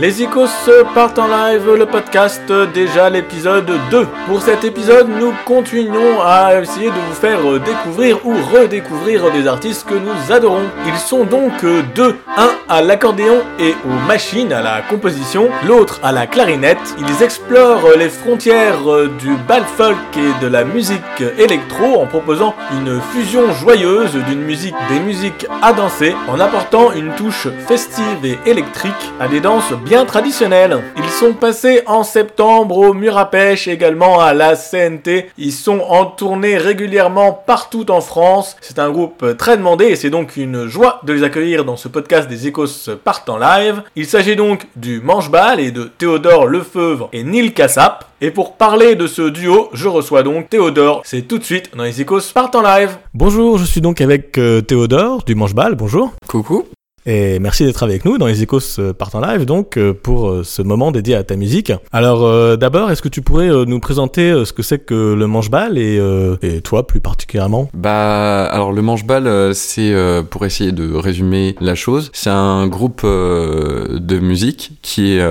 Les Icos partent en live, le podcast, déjà l'épisode 2. Pour cet épisode, nous continuons à essayer de vous faire découvrir ou redécouvrir des artistes que nous adorons. Ils sont donc deux, un à l'accordéon et aux machines, à la composition, l'autre à la clarinette. Ils explorent les frontières du bal folk et de la musique électro en proposant une fusion joyeuse d'une musique, des musiques à danser, en apportant une touche festive et électrique à des danses traditionnelles. Ils sont passés en septembre au mur à pêche, également à la CNT. Ils sont en tournée régulièrement partout en France. C'est un groupe très demandé et c'est donc une joie de les accueillir dans ce podcast des Écos partent en live. Il s'agit donc du Manche-Bal et de Théodore Lefeuvre et Neil Cassap. Et pour parler de ce duo, je reçois donc Théodore. C'est tout de suite dans les Écos partent en live. Bonjour, je suis donc avec euh, Théodore du Manche-Bal. Bonjour. Coucou. Et merci d'être avec nous dans les Écos euh, partent en live, donc euh, pour euh, ce moment dédié à ta musique. Alors d'abord, est-ce que tu pourrais nous présenter ce que c'est que le manche-bal et, et, toi plus particulièrement? Bah alors le manche-bal, c'est pour essayer de résumer la chose, c'est un groupe de musique qui est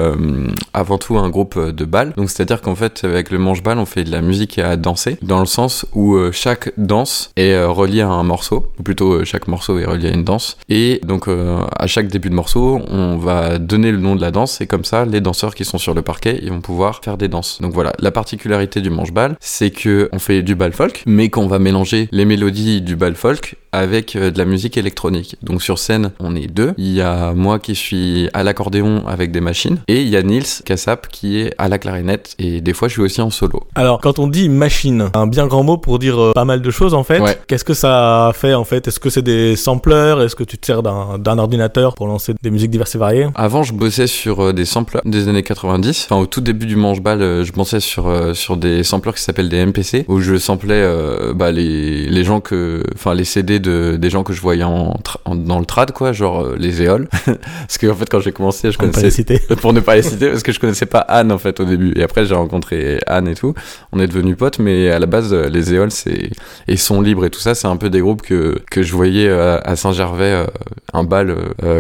avant tout un groupe de bal. Donc c'est-à-dire qu'en fait avec le manche-bal, on fait de la musique à danser, dans le sens où chaque danse est reliée à un morceau, ou plutôt chaque morceau est relié à une danse. Et donc à chaque début de morceau, on va donner le nom de la danse et comme ça, les danseurs qui sont sur le parquet, ils vont pouvoir faire des danses. Donc voilà, la particularité du manche-bal, c'est que on fait du bal folk, mais qu'on va mélanger les mélodies du bal folk avec euh, de la musique électronique. Donc sur scène, on est deux. Il y a moi qui suis à l'accordéon avec des machines et il y a Nils Kassap qui est à la clarinette et des fois je suis aussi en solo. Alors quand on dit machine, un bien grand mot pour dire euh, pas mal de choses en fait. Qu'est-ce que ça fait en fait? Est-ce que c'est des samplers Est-ce que tu te sers d'un ordinateur pour lancer des musiques diverses et variées? Avant je bossais sur euh, des samplers des années 90. Enfin au tout début du manche-ball, je bossais sur sur des samplers qui s'appellent des MPC où je samplais bah, les les gens que enfin les CD de, des gens que je voyais en, dans le trad, quoi, genre euh, les éoles. parce que en fait, quand j'ai commencé, je pour connaissais. Ne pas les citer. pour ne pas les citer, parce que je connaissais pas Anne, en fait, au début. Et après, j'ai rencontré Anne et tout. On est devenus potes, mais à la base, euh, les éoles, c'est. Et Son Libre et tout ça, c'est un peu des groupes que, que je voyais euh, à Saint-Gervais, un bal,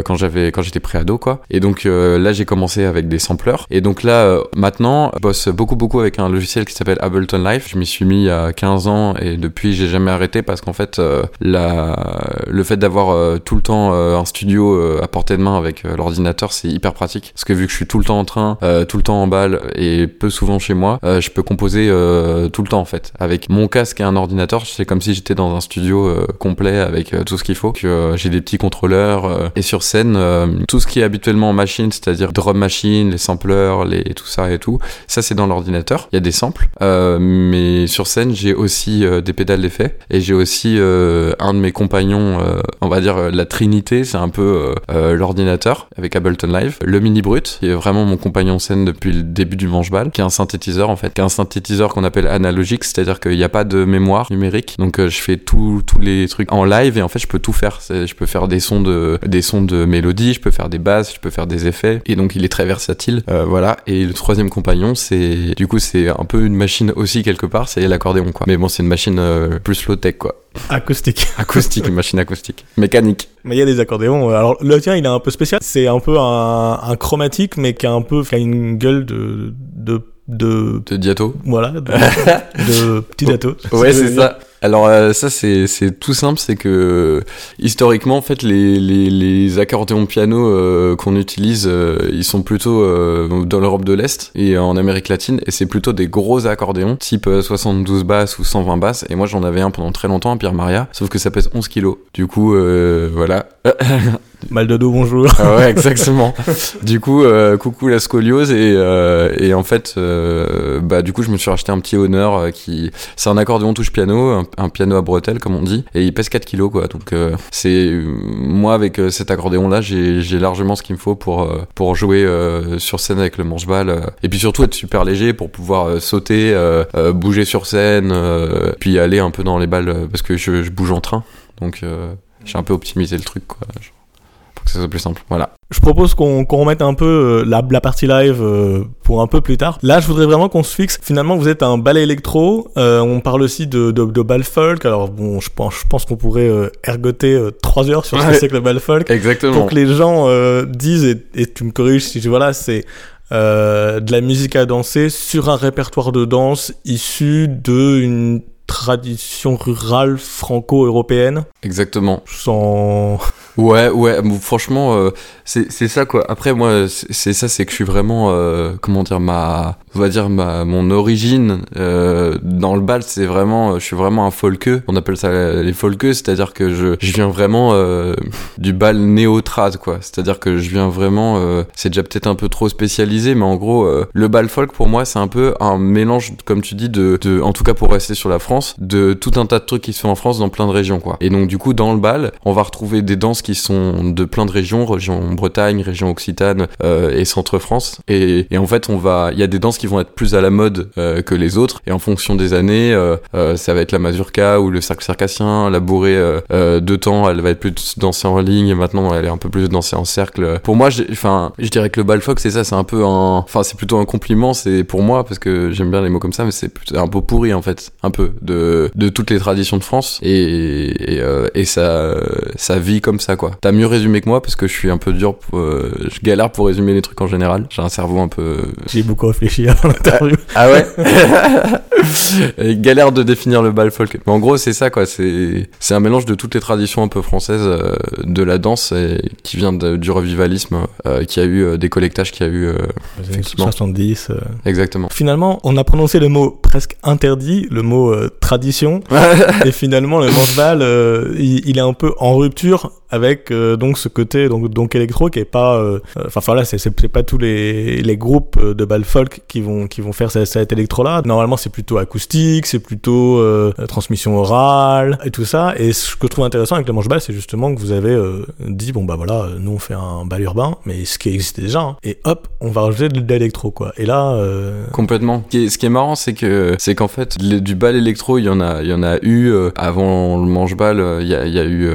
quand j'avais, quand j'étais pré-ado, quoi. Et donc, là, j'ai commencé avec des sampleurs. Et donc là, maintenant, je bosse beaucoup, beaucoup avec un logiciel qui s'appelle Ableton Live. Je m'y suis mis il y a 15 ans et depuis, j'ai jamais arrêté parce qu'en fait, la le fait d'avoir euh, tout le temps euh, un studio euh, à portée de main avec l'ordinateur, c'est hyper pratique. Parce que vu que je suis tout le temps en train, tout le temps en balle et peu souvent chez moi, je peux composer tout le temps en fait. Avec mon casque et un ordinateur, c'est comme si j'étais dans un studio complet avec tout ce qu'il faut. Que j'ai des petits contrôleurs et sur scène, tout ce qui est habituellement en machine, c'est-à-dire drum machine, les sampleurs, les tout ça et tout, ça c'est dans l'ordinateur. Il y a des samples, mais sur scène j'ai aussi des pédales d'effet et j'ai aussi un de mes compagnons, euh, on va dire euh, la trinité, c'est un peu euh, l'ordinateur avec Ableton Live, le Mini Brut, qui est vraiment mon compagnon scène depuis le début du manche-ball, qui est un synthétiseur en fait, qui est un synthétiseur qu'on appelle analogique, c'est-à-dire qu'il n'y a pas de mémoire numérique, donc je fais tous les trucs en live et en fait je peux tout faire, je peux faire des sons de des sons de mélodie, je peux faire des basses, je peux faire des effets, et donc il est très versatile, voilà. Et le troisième compagnon, c'est du coup c'est un peu une machine aussi quelque part, c'est l'accordéon quoi. Mais bon, c'est une machine plus low tech quoi. Acoustique. Acoustique, une machine acoustique. Mécanique. Mais il y a des accordéons. Alors le tien, il est un peu spécial. C'est un peu un, un, chromatique, mais qui a un peu, qui a une gueule de de de, de diato. Voilà, de, de petit diato. Ouais, c'est ça. Alors euh, ça c'est c'est tout simple, c'est que historiquement en fait les les, les accordéons piano euh, qu'on utilise, euh, ils sont plutôt dans l'Europe de l'Est et en Amérique latine et c'est plutôt des gros accordéons type 72 basses ou 120 basses et moi j'en avais un pendant très longtemps un Pierre Maria, sauf que ça pèse 11 kilos. Du coup voilà. Mal de dos, bonjour. Ah ouais, exactement. du coup, euh, coucou la scoliose et, euh, et en fait, euh, bah du coup, je me suis racheté un petit honneur euh, qui, c'est un accordéon touche piano, un, piano à bretelles comme on dit, et il pèse 4 kilos quoi. Donc c'est moi avec cet accordéon là, j'ai, largement ce qu'il me faut pour pour jouer sur scène avec le manche-balle et puis surtout être super léger pour pouvoir sauter, bouger sur scène, puis aller un peu dans les balles parce que je, je bouge en train. Donc j'ai un peu optimisé le truc quoi que soit plus simple. Voilà. Je propose qu'on qu'on remette un peu euh, la, la partie live euh, pour un peu plus tard. Là, je voudrais vraiment qu'on se fixe. Finalement, vous êtes un ballet électro. Euh, on parle aussi de, de, de bal folk. Alors bon, je pense, je pense qu'on pourrait euh, ergoter euh, trois heures sur ce que Ouais. c'est que le bal folk. Exactement. Pour que les gens euh, disent, et, et tu me corriges si je voilà, c'est euh, de la musique à danser sur un répertoire de danse issu d'une tradition rurale franco-européenne. Exactement. Sans... Ouais, ouais, franchement, euh, c'est ça quoi. Après, moi, c'est ça, c'est que je suis vraiment, euh, comment dire, ma, on va dire ma, mon origine euh, dans le bal, c'est vraiment, je suis vraiment un folkeux. On appelle ça les folkeux, c'est-à-dire que je, je viens vraiment euh, du bal néo-trad quoi. C'est-à-dire que je viens vraiment, euh, c'est déjà peut-être un peu trop spécialisé, mais en gros, euh, le bal folk pour moi, c'est un peu un mélange, comme tu dis, de, de, en tout cas pour rester sur la France, de tout un tas de trucs qui se font en France dans plein de régions quoi. Et donc du coup, dans le bal, on va retrouver des danses qui sont de plein de régions, région Bretagne, région Occitane euh, et Centre-France. Et, et en fait, on va, il y a des danses qui vont être plus à la mode euh, que les autres. Et en fonction des années, euh, ça va être la mazurka ou le cercle circassien, la bourrée de temps, elle va être plus dansée en ligne. Et maintenant, elle est un peu plus dansée en cercle. Pour moi, enfin, je dirais que le bal folk, c'est ça, c'est un peu un, enfin, c'est plutôt un compliment, c'est pour moi parce que j'aime bien les mots comme ça, mais c'est un peu pourri en fait, un peu de de toutes les traditions de France et et, et ça ça vit comme ça quoi. T'as mieux résumé que moi parce que je suis un peu dur, pour, euh, je galère pour résumer les trucs en général. J'ai un cerveau un peu J'ai beaucoup réfléchi avant l'interview. ah ouais? Et Galère de définir le bal folk. Mais en gros, c'est ça, quoi. C'est c'est un mélange de toutes les traditions un peu françaises euh, de la danse et qui vient de- du revivalisme, euh, qui a eu euh, des collectages, qui a eu... Effectivement. 70. euh. exactement. Finalement, on a prononcé le mot presque interdit, le mot tradition, et finalement le manche-bal, euh, il, il est un peu en rupture avec donc ce côté donc donc électro qui est pas, enfin voilà, c'est c'est pas tous les les groupes de bal folk qui vont qui vont faire cette, cette électro là. Normalement, c'est plutôt acoustique, c'est plutôt euh, transmission orale et tout ça. Et ce que je trouve intéressant avec le manche-bal, c'est justement que vous avez euh, dit bon bah voilà, nous on fait un bal urbain, mais ce qui existait déjà, hein, et hop, on va rajouter de l'électro quoi. Et là, euh, Complètement. Ce qui est, marrant, c'est que c'est qu'en fait, du bal électro, il y en a, il y en a eu euh, avant le manche-bal. euh, Il y a, eu,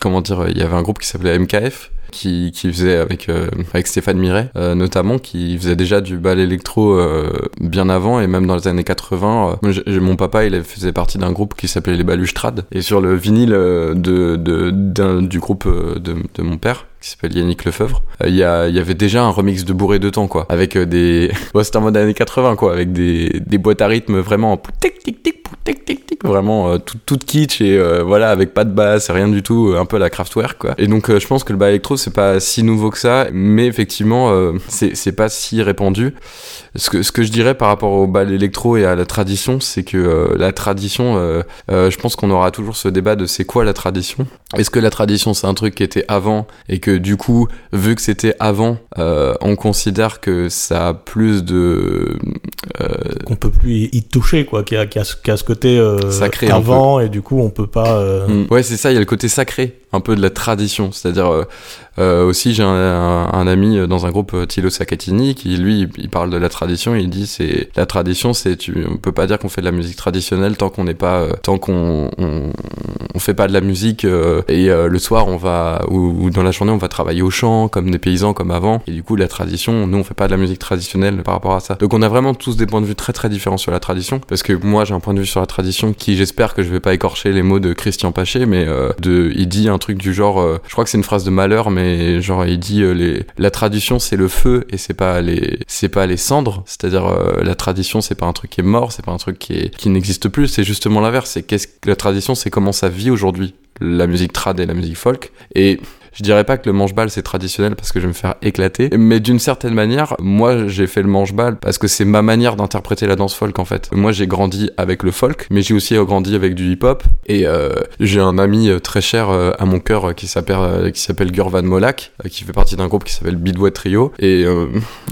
comment dire, il y avait un groupe qui s'appelait MKF. Qui, qui faisait avec euh, avec Stéphane Miret euh, notamment qui faisait déjà du bal électro euh, bien avant et même dans les années 80 euh, moi, j'ai- j'ai- mon papa il faisait partie d'un groupe qui s'appelait les Balustrades. Et sur le vinyle de, de du groupe de, de mon père qui s'appelle Yannick Lefebvre. Euh, il y avait déjà un remix de bourré de temps quoi. Avec euh, des ouais, c'était en mode années 80 quoi. Avec des boîtes à rythme vraiment vraiment euh, tout toute kitsch et voilà avec pas de basse rien du tout un peu la Kraftwerk quoi. Et donc je pense que le bas électro c'est pas si nouveau que ça mais effectivement euh, c'est pas si répandu. Ce que ce que je dirais par rapport au bal électro et à la tradition c'est que la tradition je pense qu'on aura toujours ce débat de c'est quoi la tradition? Est-ce que la tradition c'est un truc qui était avant et que du coup vu que c'était avant euh, on considère que ça a plus de euh, qu'on peut plus y toucher quoi qui a, qui a, ce- qui a ce côté euh, Sacré avant et du coup on peut pas euh, Mm. Ouais, c'est ça, il y a le côté sacré, un peu de la tradition. C'est-à-dire, euh, euh, aussi, j'ai un, un- un ami euh, dans un groupe, euh, Thilo Saccatini, qui lui, il- parle de la tradition, il dit, c'est la tradition, c'est, tu, on peut pas dire qu'on fait de la musique traditionnelle tant qu'on n'est pas, euh, tant qu'on on, on fait pas de la musique euh, et le soir on va ou, ou dans la journée on va travailler au champ comme des paysans comme avant et du coup la tradition, nous on fait pas de la musique traditionnelle par rapport à ça. Donc on a vraiment tous des points de vue très très différents sur la tradition parce que moi j'ai un point de vue sur la tradition qui j'espère que je vais pas écorcher les mots de Christian Paché mais de il dit un truc du genre euh, je crois que c'est une phrase de malheur mais genre il dit euh, les la tradition c'est le feu et c'est pas les c'est pas les cendres. C'est-à-dire euh, la tradition c'est pas un truc qui est mort c'est pas un truc qui est qui n'existe plus. C'est justement l'inverse. C'est qu'est-ce que la tradition c'est comment ça vit aujourd'hui. La musique trad et la musique folk. Et je dirais pas que le manche-balle c'est traditionnel parce que je vais me faire éclater, mais d'une certaine manière, moi j'ai fait le manche-balle parce que c'est ma manière d'interpréter la danse folk en fait. Moi j'ai grandi avec le folk, mais j'ai aussi grandi avec du hip-hop et euh, j'ai un ami euh, très cher euh, à mon cœur euh, qui s'appelle euh, qui s'appelle Gurvan Molak, euh, qui fait partie d'un groupe qui s'appelle Bidway Trio et euh,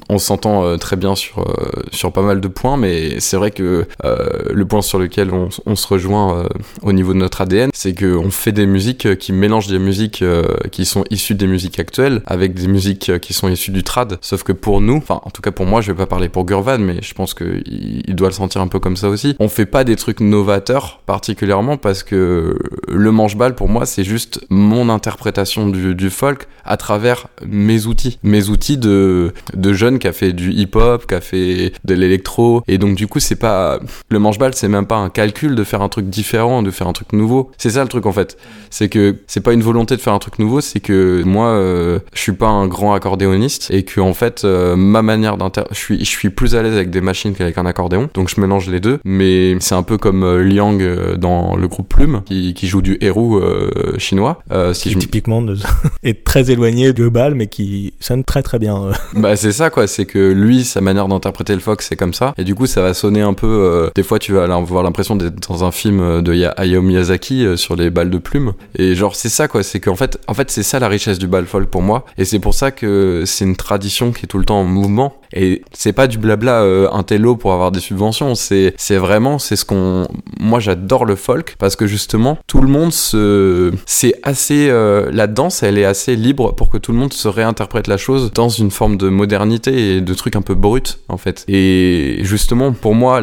on s'entend euh, très bien sur euh, sur pas mal de points, mais c'est vrai que le point sur lequel on, se rejoint au niveau de notre ADN, c'est que on fait des musiques qui mélangent des musiques qui sont issues des musiques actuelles avec des musiques qui sont issues du trad. Sauf que pour nous, enfin en tout cas pour moi, je vais pas parler pour Gurvan, mais je pense que il, doit le sentir un peu comme ça aussi. On fait pas des trucs novateurs particulièrement parce que le manche-balle pour moi c'est juste mon interprétation du, du folk à travers mes outils, mes outils de de jeune qui a fait du hip-hop, qui a fait de l'électro, et donc du coup c'est pas le manche-balle, c'est même pas un calcul de faire un truc différent, de faire un truc nouveau. C'est ça le truc en fait, c'est que c'est pas une volonté de faire un truc nouveau, c'est que moi euh, je suis pas un grand accordéoniste et que en fait euh, ma manière d'inter, je suis je suis plus à l'aise avec des machines qu'avec un accordéon, donc je mélange les deux. Mais c'est un peu comme euh, Liang dans le groupe Plume qui, qui joue du héros chinois. si je... typiquement est très éloigné du bal, mais qui sonne très très bien. bah c'est ça quoi, c'est que lui, sa manière d'interpréter le Fox, c'est comme ça. Et du coup, ça va sonner un peu. Des fois, tu vas avoir l'impression d'être dans un film de Hayao Miyazaki sur les balles de plumes. Et genre, c'est ça quoi. C'est qu'en fait, en fait, c'est ça la richesse du bal folk pour moi. Et c'est pour ça que c'est une tradition qui est tout le temps en mouvement. Et c'est pas du blabla euh, un pour avoir des subventions. C'est c'est vraiment c'est ce qu'on. Moi, j'adore le folk parce que justement, tout le monde se. C'est assez la danse, elle est assez libre pour que tout le monde se réinterprète la chose dans une forme de modernité et de trucs un peu bruts en fait. Et justement, pour moi,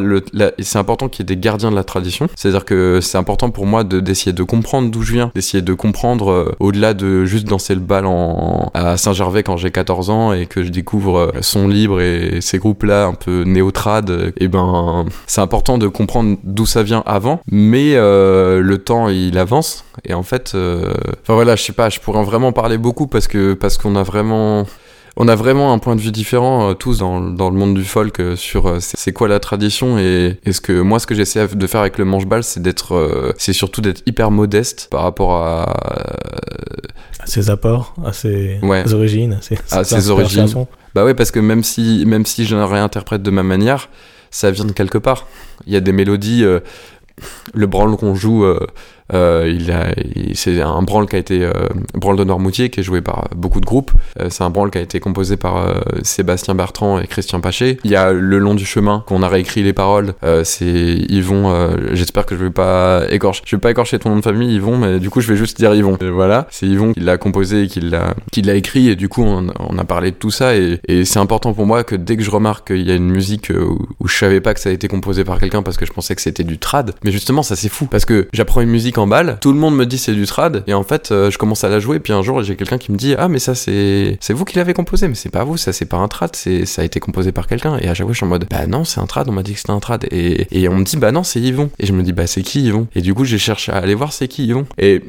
c'est important qu'il y ait des gardiens de la tradition. C'est-à-dire que c'est important pour moi de, d'essayer de comprendre d'où je viens, d'essayer de comprendre euh, au-delà de juste danser le bal en, à Saint-Gervais quand j'ai 14 ans et que je découvre euh, son libre et ces groupes-là un peu néo-trad. Et eh ben, c'est important de comprendre d'où ça vient avant, mais euh, le temps il avance et en fait, enfin voilà, je sais pas, je pourrais en vraiment parler beaucoup parce que parce qu'on a vraiment on a vraiment un point de vue différent euh, tous dans, dans, le monde du folk euh, sur euh, c'est quoi la tradition et, est ce que moi ce que j'essaie de faire avec le manche-balle c'est d'être c'est surtout d'être hyper modeste par rapport à, à ses apports, à ses origines, à ses, à ses origines. Bah ouais parce que même si même si je réinterprète de ma manière, ça vient de quelque part. Il y a des mélodies le branle qu'on joue euh, il a, c'est un branle qui a été euh, branle de Normoutier qui est joué par beaucoup de groupes. Euh, c'est un branle qui a été composé par euh, Sébastien Bertrand et Christian Paché. Il y a le long du chemin qu'on a réécrit les paroles. c'est Yvon. J'espère que je vais pas écorcher. Je vais pas écorcher ton nom de famille, Yvon, mais du coup je vais juste dire Yvon. voilà, c'est Yvon qui l'a composé et qui l'a, qui l'a écrit et du coup on, on, a parlé de tout ça et, et c'est important pour moi que dès que je remarque qu'il y a une musique où, où je savais pas que ça a été composé par quelqu'un parce que je pensais que c'était du trad, mais justement ça c'est fou parce que j'apprends une musique en balle, tout le monde me dit c'est du trad, et en fait, euh, je commence à la jouer, puis un jour, j'ai quelqu'un qui me dit Ah, mais ça, c'est vous qui l'avez composé, mais c'est pas vous, ça, c'est pas un trad, ça a été composé par quelqu'un. Et à chaque fois, je suis en mode Bah non, c'est un trad, on m'a dit que c'était un trad. Et, et on me dit Bah non, c'est Yvon. Et je me dis Bah c'est qui Yvon? Et du coup, j'ai cherché à aller voir c'est qui Yvon. Et.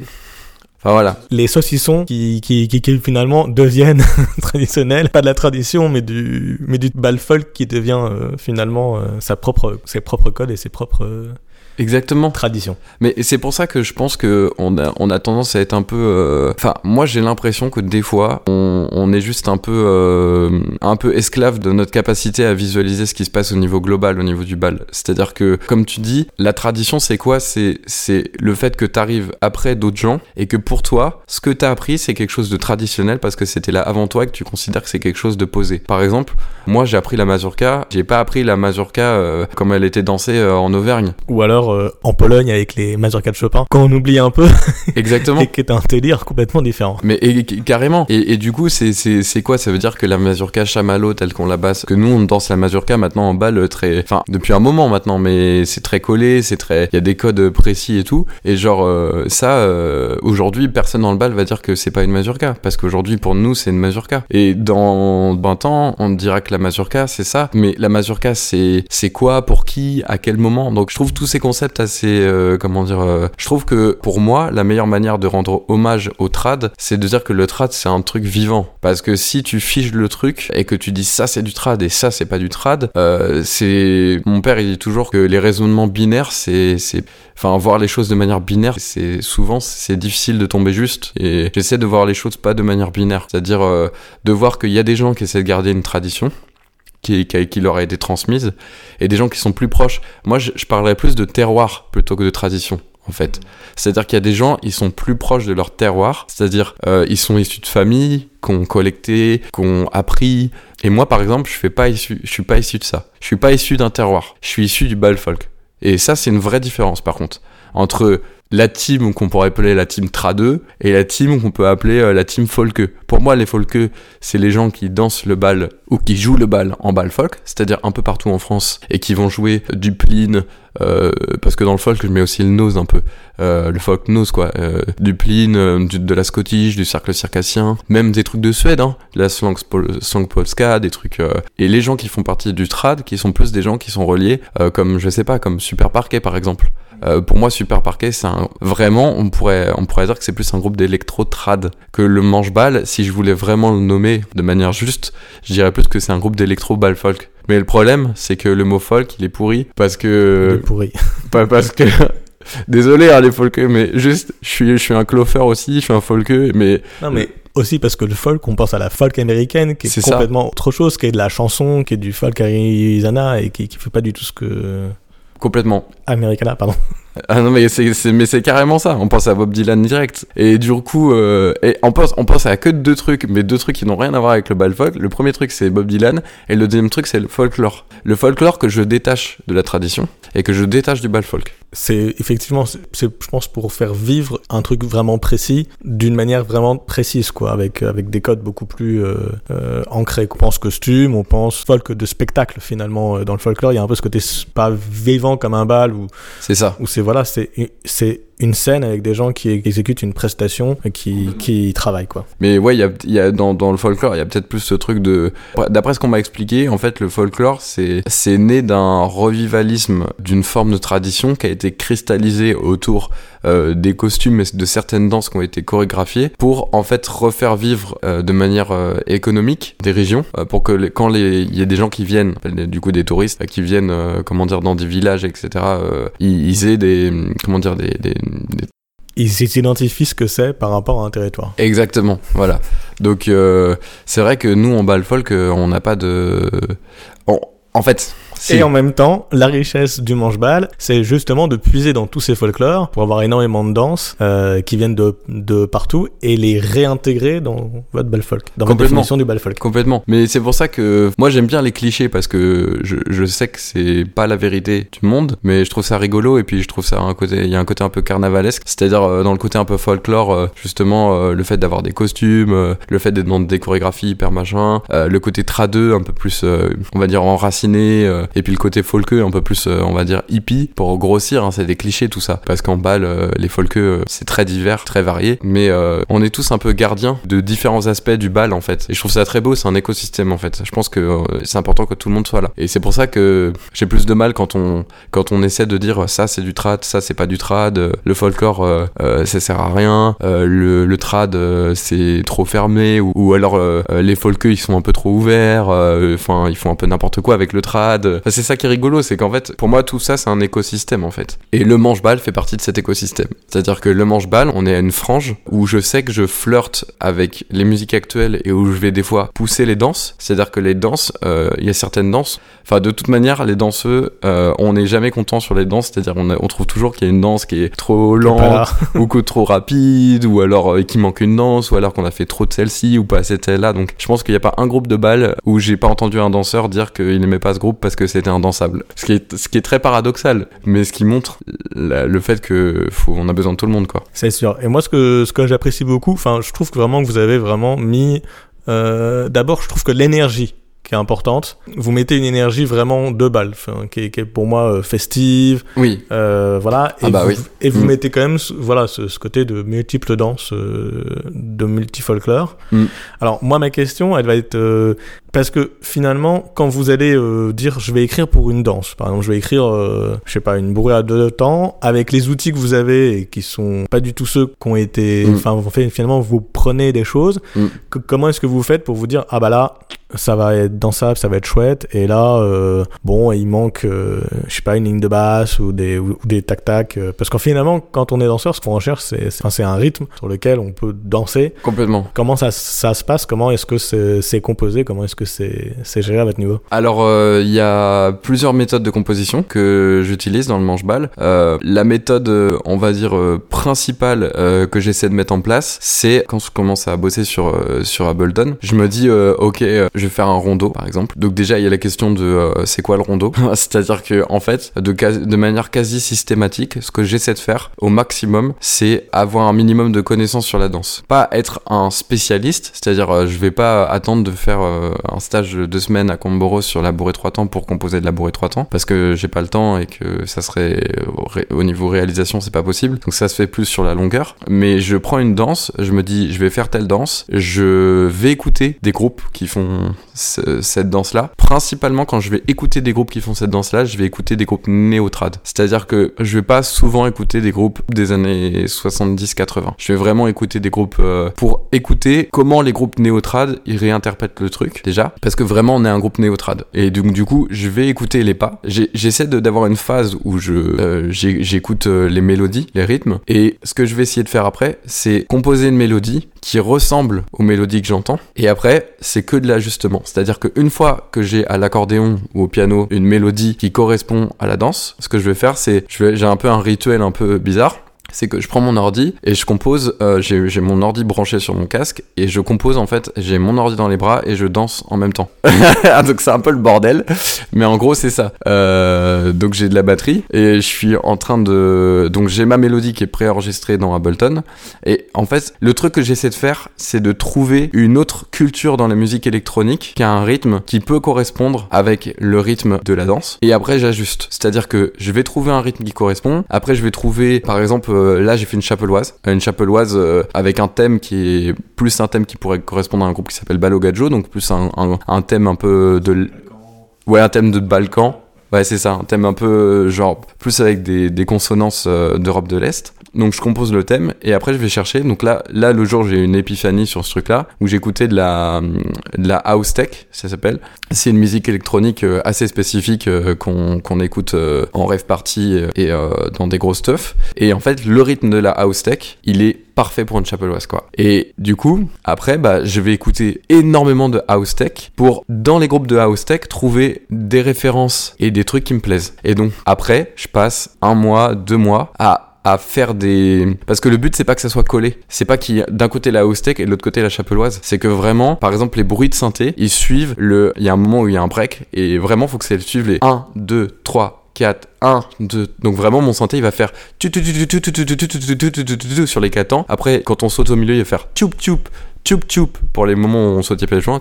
Enfin voilà. Les saucissons qui, qui, qui, finalement deviennent traditionnels, pas de la tradition, mais du, mais du bal folk qui devient euh, finalement euh, sa propre, ses propres codes et ses propres Exactement. Tradition. Mais c'est pour ça que je pense que on a, on a tendance à être un peu. Euh, enfin, moi j'ai l'impression que des fois on, on est juste un peu euh, un peu esclave de notre capacité à visualiser ce qui se passe au niveau global, au niveau du bal. C'est-à-dire que, comme tu dis, la tradition c'est quoi? C'est c'est le fait que t'arrives après d'autres gens et que pour toi, ce que t'as appris c'est quelque chose de traditionnel parce que c'était là avant toi et que tu considères que c'est quelque chose de posé. Par exemple, moi j'ai appris la mazurka, j'ai pas appris la mazurka euh, comme elle était dansée en Auvergne. Ou alors euh, en Pologne avec les mazurkas de Chopin, quand on oublie un peu. Exactement. et qui est un délire complètement différent. Mais carrément. Et, du coup, c'est quoi? Ça veut dire que la mazurka chamallow telle qu'on la basse, que nous on danse la mazurka maintenant en balle très, enfin depuis un moment maintenant, mais c'est très collé, c'est très, il y a des codes précis et tout. Et genre euh, ça, euh, aujourd'hui, personne dans le bal va dire que c'est pas une mazurka, parce qu'aujourd'hui pour nous c'est une mazurka. Et dans 20 ans, on dira que la mazurka c'est ça, mais la mazurka c'est c'est quoi, pour qui, à quel moment? Donc je trouve tous ces concepts assez, euh, comment dire, euh, je trouve que pour moi, la meilleure manière de rendre hommage au trad, c'est de dire que le trad c'est un truc vivant. Parce que si tu fiches le truc et que tu dis ça c'est du trad et ça c'est pas du trad, euh, c'est, mon père il dit toujours que les raisonnements binaires c'est, c'est, enfin voir les choses de manière binaire, c'est souvent c'est difficile de tomber juste. Et j'essaie de voir les choses pas de manière binaire, c'est-à-dire de voir qu'il y a des gens qui essaient de garder une tradition qui, qui, leur a été transmise, et des gens qui sont plus proches. Moi, je, je parlerais plus de terroir plutôt que de tradition en fait. C'est-à-dire qu'il y a des gens, ils sont plus proches de leur terroir, c'est-à-dire euh, ils sont issus de familles qu'on collecté, qu'on appris. Et moi, par exemple, je fais pas issu, je suis pas issu de ça. Je suis pas issu d'un terroir. Je suis issu du bal folk. Et ça, c'est une vraie différence, par contre, entre la team qu'on pourrait appeler la team Tra 2 et la team qu'on peut appeler euh, la team Folke. Pour moi, les Folke, c'est les gens qui dansent le bal ou qui jouent le bal en bal folk, c'est-à-dire un peu partout en France et qui vont jouer du plin, euh, parce que dans le folk, je mets aussi le nose un peu, euh, le folk nose quoi, euh, du plin, euh, du, de la scottish, du cercle circassien, même des trucs de Suède, hein, la slang, polska, des trucs. Euh, et les gens qui font partie du trad, qui sont plus des gens qui sont reliés, comme je sais pas, comme Super Parquet par exemple. Pour moi, Super Parquet, c'est un... vraiment, on pourrait, on pourrait dire que c'est plus un groupe d'électro-trad que le manche-balle. Si je voulais vraiment le nommer de manière juste, je dirais plus que c'est un groupe d'électro-ball folk. Mais le problème, c'est que le mot folk, il est pourri parce que. Il est pourri. Pas parce que. Désolé, hein, les folkeux, mais juste, je suis, je suis un clofer aussi, je suis un folkeux, mais. Non, mais aussi parce que le folk, on pense à la folk américaine, qui est, ça. complètement autre chose, qui est de la chanson, qui est du folk Arizona et qui, qui fait pas du tout ce que. Complètement. Americana, pardon. Ah non mais c'est mais c'est carrément ça. On pense à Bob Dylan direct. Et du coup, euh, et on pense on pense à que deux trucs, mais deux trucs qui n'ont rien à voir avec le bal folk. Le premier truc c'est Bob Dylan et le deuxième truc c'est le folklore. Le folklore que je détache de la tradition et que je détache du bal folk. C'est effectivement, c'est, je pense, pour faire vivre un truc vraiment précis, d'une manière vraiment précise, quoi, avec, avec des codes beaucoup plus euh, euh, ancrés. On pense costume, on pense folk de spectacle, finalement. Dans le folklore, il y a un peu ce côté pas vivant comme un bal, où, C'est ça. où c'est, voilà, c'est, une scène avec des gens qui exécutent une prestation et qui, qui travaillent, quoi. Mais ouais, il y a, il y a dans, dans le folklore, il y a peut-être plus ce truc de. D'après ce qu'on m'a expliqué, en fait, le folklore, c'est c'est né d'un revivalisme d'une forme de tradition qui a été cristallisée autour euh, des costumes et de certaines danses qui ont été chorégraphiées pour en fait refaire vivre euh, de manière euh, économique des régions euh, pour que les- quand les il y a des gens qui viennent du coup des touristes euh, qui viennent euh, comment dire dans des villages etc euh, ils, ils aient des comment dire des, des, Ils s'identifient ce que c'est par rapport à un territoire. Exactement, voilà. Donc euh, c'est vrai que nous en bal folk, euh, on n'a pas de. En fait, si. Et en même temps, la richesse du manche-balle, c'est justement de puiser dans tous ces folklores pour avoir énormément de danses euh, qui viennent de, de partout et les réintégrer dans votre bal folk, dans Complètement. définition du bal folk. Complètement. Mais c'est pour ça que moi j'aime bien les clichés parce que je, je sais que c'est pas la vérité du monde, mais je trouve ça rigolo et puis je trouve ça un côté, il y a un côté un peu carnavalesque, c'est-à-dire euh, dans le côté un peu folklore, euh, justement euh, le fait d'avoir des costumes, euh, le fait d'être dans des chorégraphies hyper machin, euh, le côté tradeux un peu plus, euh, on va dire enraciné, euh, et puis le côté folkeux un peu plus, euh, on va dire hippie pour grossir, hein, c'est des clichés tout ça, parce qu'en bal euh, les folkeux c'est très divers, très varié, mais euh, on est tous un peu gardiens de différents aspects du bal en fait, et je trouve ça très beau, c'est un écosystème en fait. Je pense que c'est important que tout le monde soit là, et c'est pour ça que j'ai plus de mal quand on quand on essaie de dire ça c'est du trad, ça c'est pas du trad, le folklore ça sert à rien, le, trad c'est trop fermé, ou, ou alors les folkeux ils sont un peu trop ouverts, enfin ils font un peu n'importe quoi avec le trad. Enfin, c'est ça qui est rigolo, c'est qu'en fait pour moi tout ça c'est un écosystème en fait. Et le manche-balle fait partie de cet écosystème. C'est-à-dire que le manche-balle, on est à une frange où je sais que je flirte avec les musiques actuelles et où je vais des fois pousser les danses. C'est-à-dire que les danses, euh, il y a certaines danses. Enfin, de toute manière, les danseux, euh, on n'est jamais content sur les danses. C'est-à-dire on, a- on trouve toujours qu'il y a une danse qui est trop lente ou que trop rapide ou alors euh, qu'il manque une danse ou alors qu'on a fait trop de celle-ci ou pas assez de celle-là. Donc, je pense qu'il n'y a pas un groupe de balles où j'ai pas entendu un danseur dire qu'il n'aimait pas ce groupe parce que c'était indansable. Ce qui est, ce qui est très paradoxal, mais ce qui montre le fait que faut, on a besoin de tout le monde, quoi. C'est sûr. Et moi, ce que, ce que j'apprécie beaucoup, enfin, je trouve que vraiment que vous avez vraiment mis. euh, D'abord, je trouve que l'énergie qui est importante, vous mettez une énergie vraiment de balle, enfin, qui, est, qui est pour moi euh, festive, Oui, euh, voilà. Et Ah bah vous, oui. et vous Mm. mettez quand même, voilà, ce, ce côté de multiples danses, euh, de multi-folklore. Mm. Alors, moi, ma question, elle va être, euh, parce que finalement, quand vous allez euh, dire, je vais écrire pour une danse, par exemple, je vais écrire, euh, je sais pas, une bourrée de temps, avec les outils que vous avez et qui sont pas du tout ceux qui ont été, Mm. enfin, en fait, finalement, vous prenez des choses. Mm. que- comment est-ce que vous faites pour vous dire, ah bah là, ça va être dansable, ça va être chouette. Et là, euh, bon, il manque, euh, je sais pas, une ligne de basse ou des, ou, des tac-tac. euh, parce qu'en finalement, quand on est danseur, ce qu'on recherche, c'est c'est- un rythme sur lequel on peut danser. Complètement. Comment ça, ça se passe? Comment est-ce que c'est composé? Comment est-ce que c'est c'est géré à votre niveau? Alors, euh, il y a plusieurs méthodes de composition que j'utilise dans le manche-balle. La méthode, on va dire, principale que j'essaie de mettre en place, c'est quand je commence à bosser sur, sur Ableton, je me dis, ok, je vais faire un rondo, par exemple. Donc déjà, il y a la question de euh, c'est quoi le rondo? C'est-à-dire que, en fait, de, manière quasi systématique, ce que j'essaie de faire au maximum, c'est avoir un minimum de connaissances sur la danse. Pas être un spécialiste, c'est-à-dire euh, je vais pas attendre de faire euh, un stage de deux semaines à Comboros sur la bourrée trois temps pour composer de la bourrée trois temps, parce que j'ai pas le temps et que ça serait ré- au niveau réalisation c'est pas possible. Donc ça se fait plus sur la longueur. Mais je prends une danse, je me dis je vais faire telle danse, je vais écouter des groupes qui font ce- cette danse-là. Principalement quand je vais écouter des groupes qui font cette danse-là, je vais écouter des groupes néo-trad. C'est-à-dire que je vais pas souvent écouter des groupes des années 70-80. Je vais vraiment écouter des groupes euh, pour écouter comment les groupes néo-trad ils réinterprètent le truc déjà. Parce que vraiment on est un groupe néo-trad. Et donc du coup je vais écouter les pas. J'essaie d'avoir une phase où je euh, j'écoute euh, les mélodies, les rythmes. Et ce que je vais essayer de faire après, c'est composer une mélodie qui ressemble aux mélodies que j'entends. Et après, c'est que de l'ajustement. C'est-à-dire qu'une fois que j'ai à l'accordéon ou au piano une mélodie qui correspond à la danse, ce que je vais faire, c'est, j'ai un peu un rituel un peu bizarre. C'est que je prends mon ordi et je compose, euh, j'ai mon ordi branché sur mon casque et je compose en fait, j'ai mon ordi dans les bras et je danse en même temps. donc c'est un peu le bordel, mais en gros c'est ça. Euh, donc j'ai de la batterie et je suis en train de... Donc j'ai ma mélodie qui est préenregistrée dans Ableton et en fait, le truc que j'essaie de faire, c'est de trouver une autre culture dans la musique électronique qui a un rythme qui peut correspondre avec le rythme de la danse. Et après, j'ajuste. C'est-à-dire que je vais trouver un rythme qui correspond. Après, je vais trouver, par exemple, euh, là, j'ai fait une chapelloise. Une chapelloise euh, avec un thème qui est plus un thème qui pourrait correspondre à un groupe qui s'appelle Balogajo, donc plus un, un, thème un peu de... Ouais, un thème de Balkan. Ouais, c'est ça, un thème un peu euh, genre plus avec des, des consonances euh, d'Europe de l'Est. Donc je compose le thème et après je vais chercher. Donc là, là le jour j'ai une épiphanie sur ce truc-là où j'écoutais de la de la house tech, ça s'appelle. C'est une musique électronique euh, assez spécifique euh, qu'on qu'on écoute euh, en rêve party et dans des gros stuff. Et en fait, le rythme de la house tech, il est parfait pour une chapelloise quoi. Et du coup, après bah je vais écouter énormément de house tech pour dans les groupes de house tech trouver des références et des trucs qui me plaisent. Et donc après, je passe un mois, deux mois à faire des. Parce que le but, c'est pas que ça soit collé. C'est pas qu'il y a d'un côté la Haustec et de l'autre côté la Chapeloise. C'est que vraiment, par exemple, les bruits de synthé, ils suivent le. Il y a un moment où il y a un break et vraiment, faut que ça suive les 1, 2, 3, 4, 1, 2. Donc vraiment, mon synthé, il va faire sur les 4 temps. Après, quand on saute au milieu, il va faire tchoup tchoup, tube tube pour les moments où on sautait pas les joints.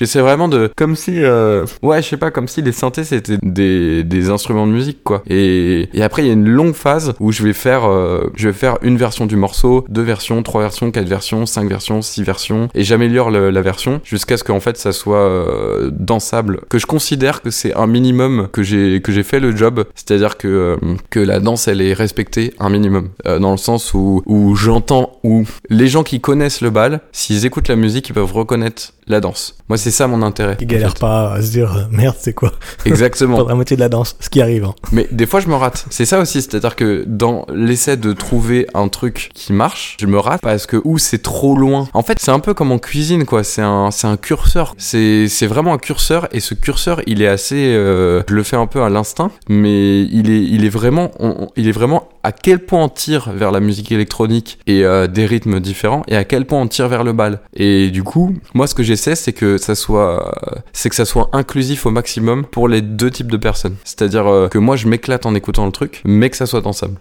Et c'est vraiment de comme si euh... ouais, je sais pas, comme si les synthés c'était des, des instruments de musique quoi. Et, et après il y a une longue phase où je vais faire euh... je vais faire une version du morceau, deux versions, trois versions, quatre versions, cinq versions, six versions et j'améliore la version jusqu'à ce qu'en fait ça soit euh, dansable, que je considère que c'est un minimum que j'ai que j'ai fait le job, c'est-à-dire que que la danse elle est respectée un minimum dans le sens où où j'entends où les gens qui connaissent le bal, s'ils écoutent la musique, ils peuvent reconnaître la danse. Moi c'est ça mon intérêt. Ils en fait. pas à se dire euh, merde, c'est quoi? Exactement. La moitié de la danse, ce qui arrive. hein. Mais des fois, je me rate. C'est ça aussi, c'est-à-dire que dans l'essai de trouver un truc qui marche, je me rate parce que ou c'est trop loin. En fait, c'est un peu comme en cuisine, quoi. C'est un, c'est un curseur. C'est, c'est vraiment un curseur et ce curseur, il est assez. euh, je le fais un peu à l'instinct, mais il est, il est vraiment, on- on- il est vraiment à quel point on tire vers la musique électronique et euh, des rythmes différents et à quel point on tire vers le bal. Et du coup, moi, ce que c'est que ça soit, c'est que ça soit inclusif au maximum pour les deux types de personnes. C'est-à-dire euh, que moi, je m'éclate en écoutant le truc, mais que ça soit dansable.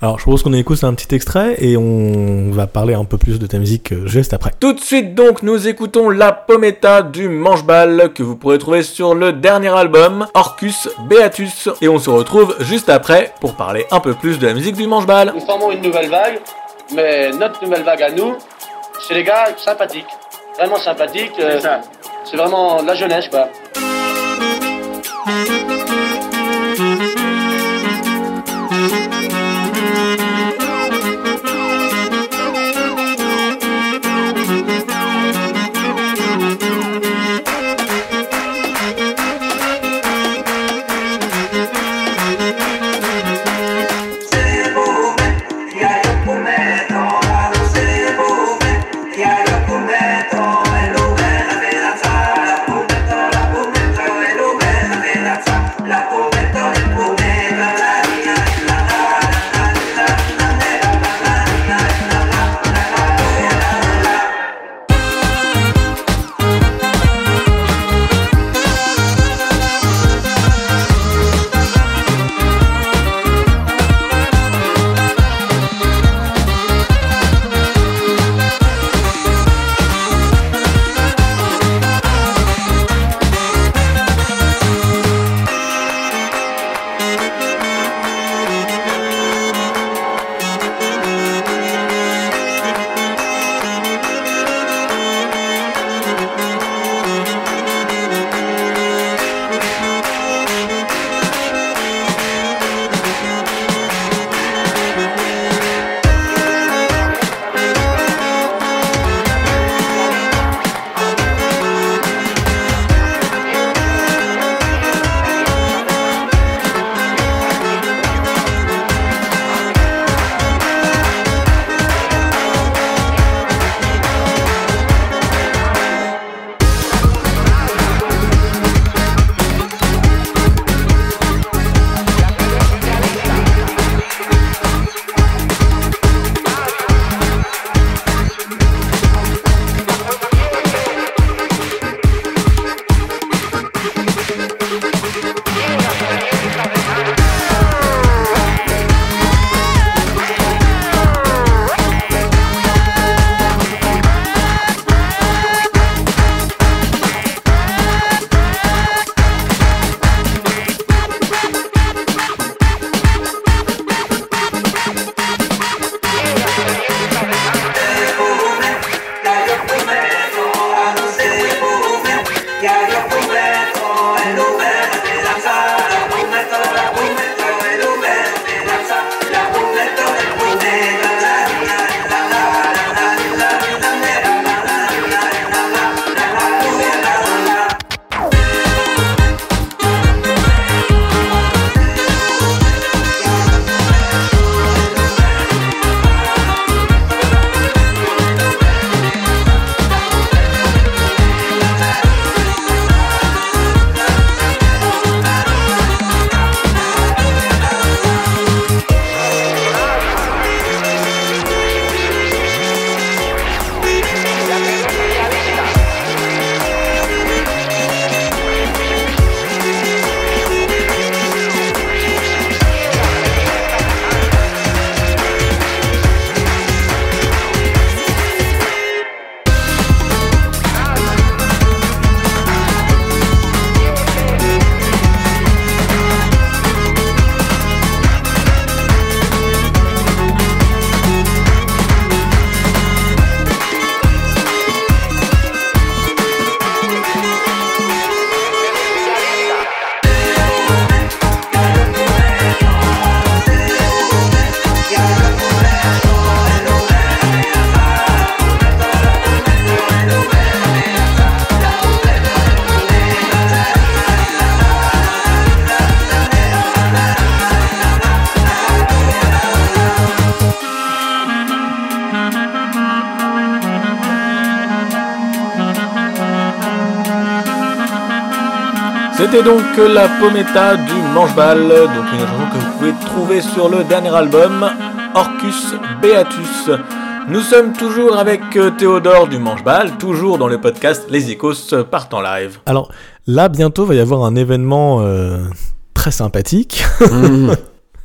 Alors, je propose qu'on écoute un petit extrait et on va parler un peu plus de ta musique euh, juste après. Tout de suite donc, nous écoutons La Pometa du Manche-Balle que vous pourrez trouver sur le dernier album Orcus Beatus et on se retrouve juste après pour parler un peu plus de la musique du Manche-Balle. Nous formons une nouvelle vague, mais notre nouvelle vague à nous, c'est les gars sympathiques. Vraiment sympathiques. euh, c'est vraiment la jeunesse, quoi. C'était donc la Pometta du Manche-Balle, donc une chanson que vous pouvez trouver sur le dernier album, Orcus Beatus. Nous sommes toujours avec Théodore du Manche-Balle, toujours dans le podcast Les Ecos partent en live. Alors là, bientôt va y avoir un événement euh, très sympathique. Mmh.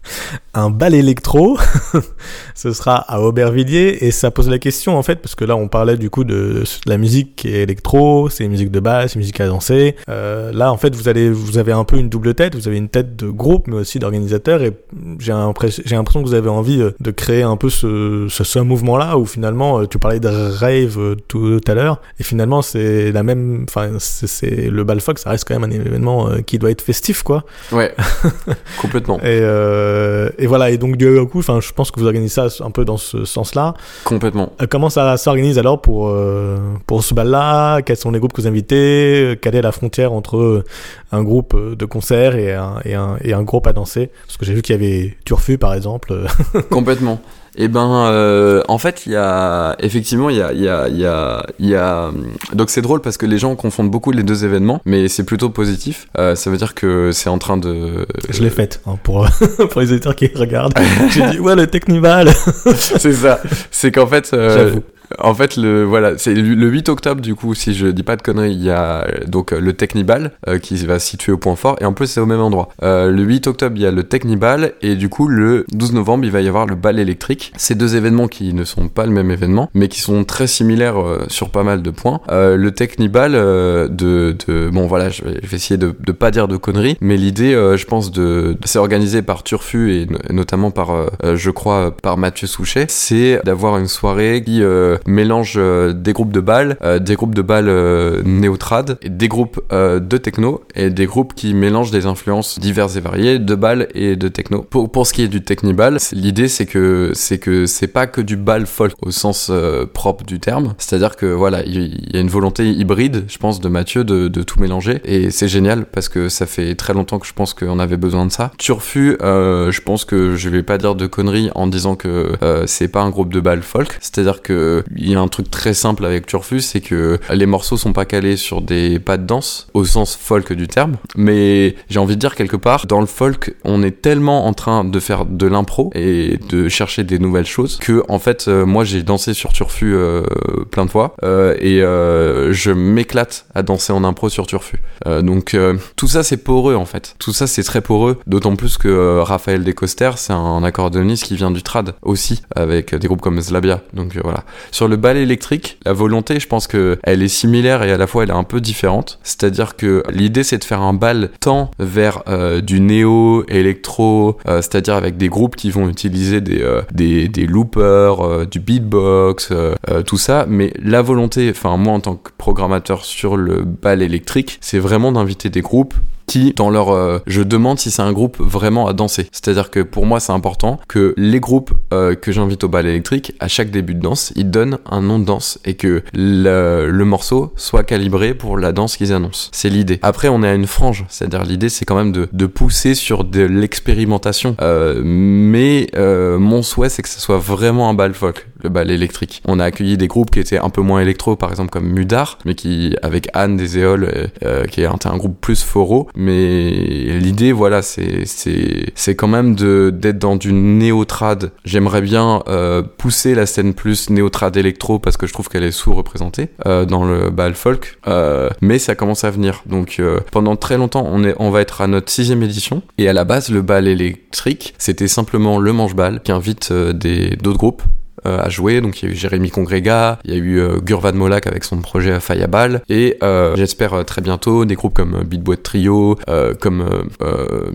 un bal électro. Ce sera à Aubervilliers et ça pose la question en fait parce que là on parlait du coup de, de la musique qui est électro, c'est musique de basse, musique à danser. Euh, là en fait vous allez vous avez un peu une double tête, vous avez une tête de groupe mais aussi d'organisateur et j'ai l'impression que vous avez envie euh, de créer un peu ce ce, ce mouvement là où finalement euh, tu parlais de rave euh, tout, tout à l'heure et finalement c'est la même enfin c'est- le bal folk ça reste quand même un événement qui doit être festif quoi. Ouais, complètement. Et, euh, et voilà, et donc du coup, enfin, je pense que vous organisez ça un peu dans ce sens-là. Complètement. Euh, comment ça s'organise alors pour, euh, pour ce bal-là? Quels sont les groupes que vous invitez? Quelle est la frontière entre euh, un groupe euh, de concert et un, et un, et un groupe à danser? Parce que j'ai vu qu'il y avait Turfu, par exemple. Complètement. Et ben, euh, en fait, il y a effectivement, il y a, il y a, il y a, il y a. Donc c'est drôle parce que les gens confondent beaucoup les deux événements, mais c'est plutôt positif. Euh, ça veut dire que c'est en train de. je l'ai faite hein, pour, pour les auditeurs qui regardent. j'ai dit, ouais, le Technival c'est ça. C'est qu'en fait, euh, J'avoue. En fait, le voilà, c'est le le 8 octobre du coup, si je dis pas de conneries, il y a donc euh, le Technibal euh, qui va situer au point fort et en plus c'est au même endroit. Euh, le 8 octobre, il y a le Technibal et du coup le 12 novembre, il va y avoir le bal électrique. Ces deux événements qui ne sont pas le même événement, mais qui sont très similaires euh, sur pas mal de points. Euh, le Technibal euh, de, de bon voilà, je vais, essayer de, de pas dire de conneries, mais l'idée, je pense de, c'est organisé par Turfu et no- notamment par, je crois, par Mathieu Souchet, c'est d'avoir une soirée qui euh, mélange euh, des groupes de balles, euh, des groupes de balles euh, néotrad, des groupes de techno et des groupes qui mélangent des influences diverses et variées de balles et de techno. Pour, pour ce qui est du technibal, l'idée c'est que c'est que c'est pas que du bal folk au sens propre du terme, c'est-à-dire que voilà, il il y, a une volonté hybride, je pense, de Mathieu de, de tout mélanger et c'est génial parce que ça fait très longtemps que je pense qu'on avait besoin de ça. Turfu, euh, je pense que je vais pas dire de conneries en disant que euh, c'est pas un groupe de bal folk, c'est-à-dire que il y a un truc très simple avec Turfu, c'est que les morceaux sont pas calés sur des pas de danse au sens folk du terme, mais j'ai envie de dire quelque part dans le folk, on est tellement en train de faire de l'impro et de chercher des nouvelles choses que en fait euh, moi j'ai dansé sur Turfu euh, plein de fois euh, et je m'éclate à danser en impro sur Turfu. Donc tout ça c'est poreux en fait. Tout ça c'est très poreux, d'autant plus que Raphaël Descoster c'est un accordéoniste qui vient du trad aussi avec des groupes comme Slabia. Donc voilà. Le bal électrique, la volonté, je pense que elle est similaire et à la fois elle est un peu différente. C'est-à-dire que l'idée c'est de faire un bal tant vers euh, du néo électro, euh, c'est-à-dire avec des groupes qui vont utiliser des euh, des, des loopers, du beatbox, tout ça. Mais la volonté, enfin moi en tant que programmateur sur le bal électrique, c'est vraiment d'inviter des groupes dans leur, euh, je demande si c'est un groupe vraiment à danser. C'est-à-dire que pour moi, c'est important que les groupes euh, que j'invite au bal électrique, à chaque début de danse, ils donnent un nom de danse et que le, le morceau soit calibré pour la danse qu'ils annoncent. C'est l'idée. Après, on est à une frange, c'est-à-dire l'idée, c'est quand même de, de pousser sur de l'expérimentation. Euh, mais euh, mon souhait, c'est que ce soit vraiment un bal folk, le bal électrique. On a accueilli des groupes qui étaient un peu moins électro, par exemple comme Mudar, mais qui, avec Anne des Éoles, euh, euh, qui est un, groupe plus foro, mais l'idée, voilà, c'est c'est quand même de d'être dans du néo-trad. J'aimerais bien euh, pousser la scène plus néo-trad électro parce que je trouve qu'elle est sous-représentée euh, dans le bal folk, euh, mais ça commence à venir. Donc euh, pendant très longtemps, on est on va être à notre sixième édition et à la base, le bal électrique, c'était simplement le manche-bal qui invite des d'autres groupes à jouer. Donc il y a eu Jérémy Congrega, il y a eu euh, Gurvan Molak avec son projet Fayabal, et euh, j'espère euh, très bientôt des groupes comme euh, Beat Boy Trio, euh, comme euh, euh,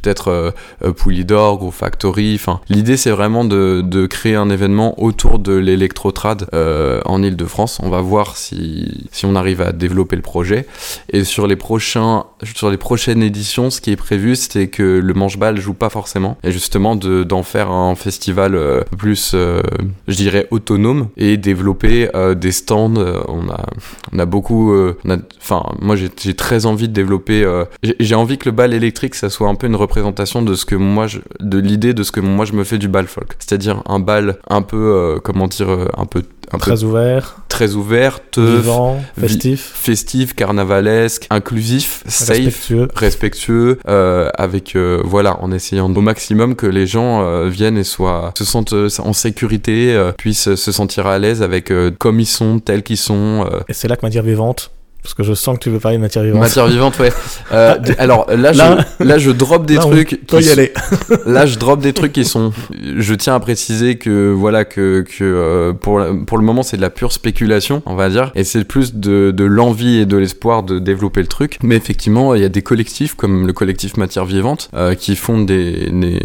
peut-être euh, euh, Poulidor, Groove Factory. Enfin, l'idée c'est vraiment de, de créer un événement autour de l'électrotrad euh, en Ile-de-France. On va voir si, si on arrive à développer le projet. Et sur les prochains, sur les prochaines éditions, ce qui est prévu, c'est que le manche-bal joue pas forcément, et justement de d'en faire un festival euh, plus, euh, je dirais, autonome et développer euh, des stands. Euh, on a, on a beaucoup, euh, enfin, moi j'ai très envie de développer. j'ai envie que le bal électrique, ça soit un peu une représentation de ce que moi, de l'idée de ce que moi je me fais du bal folk, c'est-à-dire un bal un peu, comment dire, un peu un peu Très ouvert, très ouverte, vivant, vi- festif, festive, carnavalesque, inclusif, safe, respectueux. respectueux, euh, avec euh, voilà, en essayant au maximum que les gens euh, viennent et soient se sentent en sécurité, puissent se sentir à l'aise avec comme ils sont, tels qu'ils sont. Et c'est là que matière vivante, parce que je sens que tu veux parler de matière vivante. Matière vivante, ouais. Euh, alors là, Là- je, là, je drop des Là, trucs. qui y sont- aller. Là, je drop des trucs qui sont. Je tiens à préciser que voilà que que euh, pour pour le moment c'est de la pure spéculation, on va dire, et c'est plus de de l'envie et de l'espoir de développer le truc. Mais effectivement, il y a des collectifs comme le collectif Matière Vivante euh, qui font des, des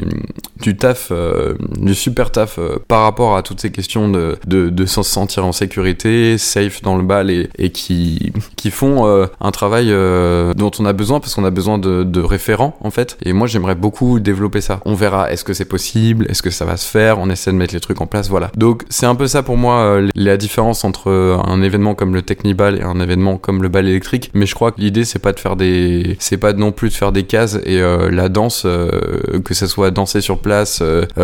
du taf, du super taf par rapport à toutes ces questions de de, de se sentir en sécurité, safe dans le bal et et qui qui font euh, un travail euh, dont on a besoin parce qu'on a besoin de, référents en fait. Et moi j'aimerais beaucoup développer ça. On verra est-ce que c'est possible, est-ce que ça va se faire, on essaie de mettre les trucs en place, voilà. Donc c'est un peu ça pour moi euh, la différence entre euh, un événement comme le Technibal et un événement comme le bal électrique. Mais je crois que l'idée c'est pas de faire des, c'est pas non plus de faire des cases et la danse, que ça soit danser sur place,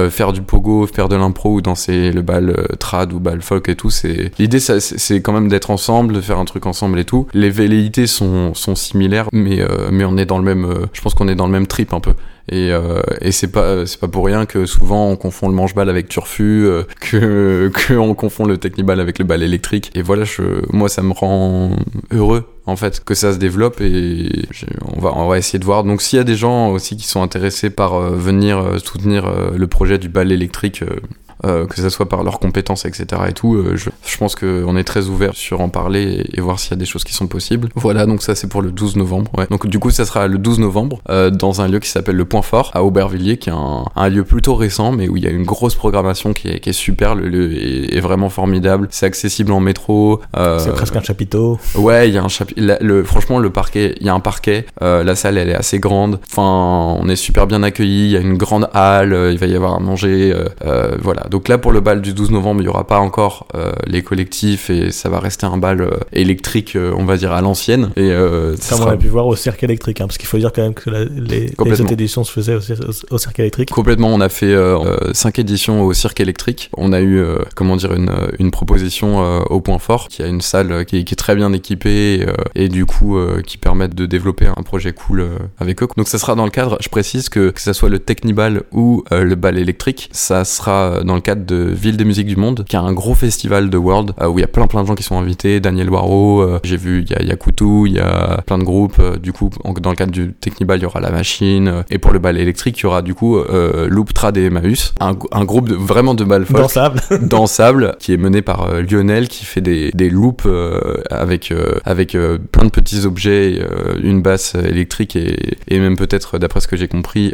faire du pogo, faire de l'impro ou danser le bal trad ou bal folk et tout. C'est l'idée, c'est quand même d'être ensemble, de faire un truc ensemble et tout. Les velléités sont sont similaires, mais euh, mais on est dans le même, euh, je pense qu'on est dans le même trip un peu. Et, euh, et c'est pas c'est pas pour rien que souvent on confond le manche-ball avec turfu, euh, que que on confond le techniball avec le bal électrique. Et voilà, je, moi ça me rend heureux en fait que ça se développe et on va on va essayer de voir. Donc s'il y a des gens aussi qui sont intéressés par venir soutenir le projet du bal électrique. Euh, que ça soit par leurs compétences, etc. et tout, euh, je, je pense qu'on est très ouvert sur en parler et, et voir s'il y a des choses qui sont possibles. Voilà, donc ça c'est pour le 12 novembre. Ouais. Donc du coup, ça sera le 12 novembre euh, dans un lieu qui s'appelle le Point Fort à Aubervilliers, qui est un, un lieu plutôt récent, mais où il y a une grosse programmation qui est, qui est super. Le lieu est, est vraiment formidable. C'est accessible en métro. euh, C'est presque un chapiteau. Ouais, il y a un chapitre. Le, franchement, le parquet, il y a un parquet. euh, la salle, elle est assez grande. Enfin, on est super bien accueillis. Il y a une grande halle. il va y avoir à manger. voilà. Donc là, pour le bal du 12 novembre, il y aura pas encore euh, les collectifs et ça va rester un bal euh, électrique, euh, on va dire à l'ancienne. Et euh, ça on sera a pu voir au cirque électrique, hein, parce qu'il faut dire quand même que la- les, les éditions se faisaient au, au- au cirque électrique. Complètement, on a fait euh, euh, cinq éditions au Cirque électrique. On a eu, euh, comment dire, une, euh, une proposition euh, au Point Fort, qui a une salle euh, qui, est, qui est très bien équipée euh, et du coup euh, qui permettent de développer un projet cool euh, avec eux. Donc ça sera dans le cadre, je précise que que ça soit le Technibal ou euh, le bal électrique, ça sera dans le cadre de Ville des musiques du monde, qui a un gros festival de World euh, où il y a plein plein de gens qui sont invités. Daniel Waro, euh, j'ai vu, il y a, il y a Koutou, il y a plein de groupes. euh, du coup, en- dans le cadre du Technibal, il y aura la machine. et pour le bal électrique, il y aura du coup Loop Trad et Emmaüs, un, un groupe de, vraiment de bal folk Dansable. dansable qui est mené par Lionel qui fait des, des loops avec avec plein de petits objets une basse électrique et, et même peut-être d'après ce que j'ai compris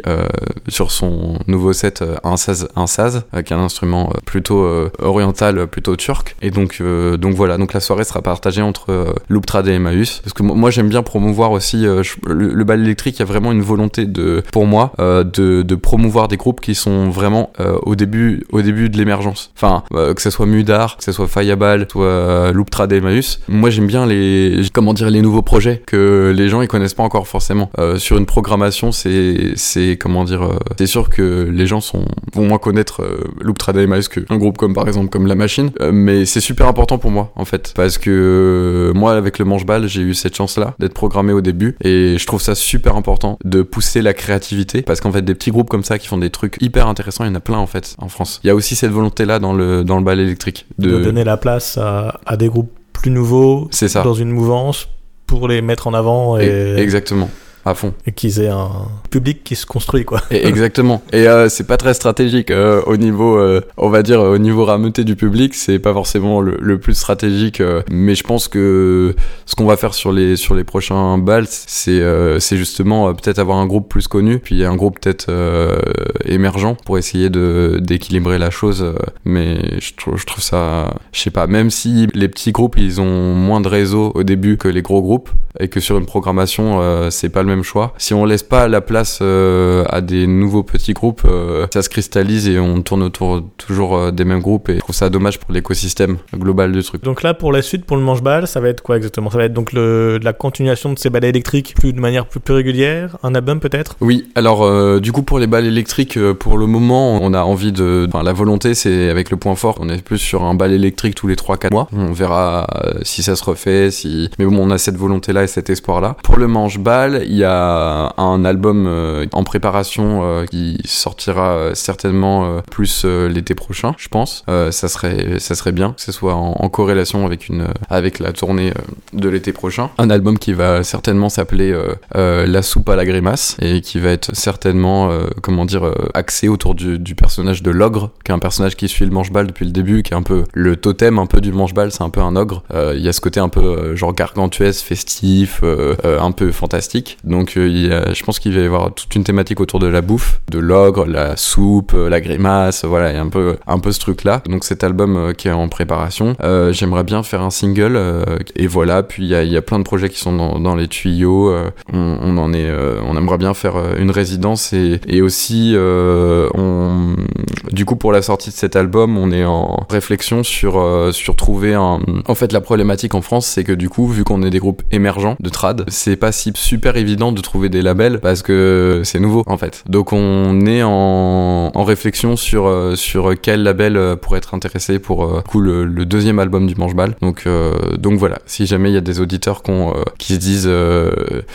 sur son nouveau set un saz un saz qui est un euh, plutôt euh, oriental euh, plutôt turc. Et donc donc voilà donc la soirée sera partagée entre euh, Loop Trad et Emmaüs. Parce que mo- moi j'aime bien promouvoir aussi le, bal électrique il y a vraiment une volonté de pour moi de, promouvoir des groupes qui sont vraiment au début au début de l'émergence. Enfin que ce soit Mudar que ce soit ce soit euh, Loop Trad et Emmaüs. Moi j'aime bien les comment dire les nouveaux projets que les gens ils connaissent pas encore forcément. Sur une programmation c'est c'est comment dire euh, c'est sûr que les gens sont vont moins connaître euh, Emmaüs qu'un groupe comme par exemple comme La Machine. Euh, mais c'est super important pour moi en fait. Parce que euh, moi avec le manche-balle j'ai eu cette chance là d'être programmé au début. Et je trouve ça super important de pousser la créativité. Parce qu'en fait des petits groupes comme ça qui font des trucs hyper intéressants il y en a plein en fait en France. Il y a aussi cette volonté là dans le dans le bal électrique De... de donner la place à, à des groupes plus nouveaux c'est ça. dans une mouvance pour les mettre en avant et, Et- exactement à fond et qu'ils aient un public qui se construit quoi. Et exactement. Et euh, c'est pas très stratégique euh, au niveau, euh, on va dire, au niveau rameuté du public, c'est pas forcément le, le plus stratégique. euh, mais je pense que ce qu'on va faire sur les sur les prochains balles, c'est c'est justement peut-être avoir un groupe plus connu, puis un groupe peut-être émergent pour essayer de d'équilibrer la chose. mais je trouve je trouve ça, je sais pas, même si les petits groupes ils ont moins de réseau au début que les gros groupes et que sur une programmation c'est pas le même choix. Si on laisse pas la place euh, à des nouveaux petits groupes, euh, ça se cristallise et on tourne autour toujours euh, des mêmes groupes et je trouve ça dommage pour l'écosystème global du truc. Donc là, pour la suite, pour le manche-balle, ça va être quoi exactement? Ça va être donc le, la continuation de ces balais électriques plus de manière plus, plus régulière, un album peut-être? Oui, alors du coup pour les balles électriques, pour le moment, on a envie de... Enfin, la volonté, c'est avec le point fort, on est plus sur un bal électrique tous les 3-4 mois. On verra si ça se refait, si... Mais bon, on a cette volonté-là et cet espoir-là. Pour le manche-balle, il y a un album euh, en préparation euh, qui sortira euh, certainement plus l'été prochain, je pense. Ça serait ça serait bien que ce soit en, corrélation avec une avec la tournée de l'été prochain. Un album qui va certainement s'appeler La soupe à la grimace et qui va être certainement comment dire axé autour du, personnage de l'ogre, qui est un personnage qui suit le manche-balle depuis le début, qui est un peu le totem un peu du manche-balle, c'est un peu un ogre. Il y a ce côté un peu genre gargantuesque, festif, un peu fantastique. Donc euh, y a- je pense qu'il va y avoir toute une thématique autour de la bouffe, de l'ogre, la soupe, euh, la grimace, voilà, il y a un peu un peu ce truc là. Donc cet album euh, qui est en préparation, euh, j'aimerais bien faire un single euh, et voilà. Puis il y a, plein de projets qui sont dans, les tuyaux. euh, on, en est, euh, on aimerait bien faire euh, une résidence et, aussi euh, du coup pour la sortie de cet album, on est en réflexion sur euh, sur trouver un. En fait, la problématique en France, c'est que du coup, vu qu'on est des groupes émergents de trad, c'est pas si super évident de trouver des labels parce que c'est nouveau en fait. Donc on est en, en réflexion sur euh, sur quel label euh, pourrait être intéressé pour euh, coup, le, le deuxième album du Manche-Balle. Donc euh, donc voilà, si jamais il y a des auditeurs euh, qui se disent euh,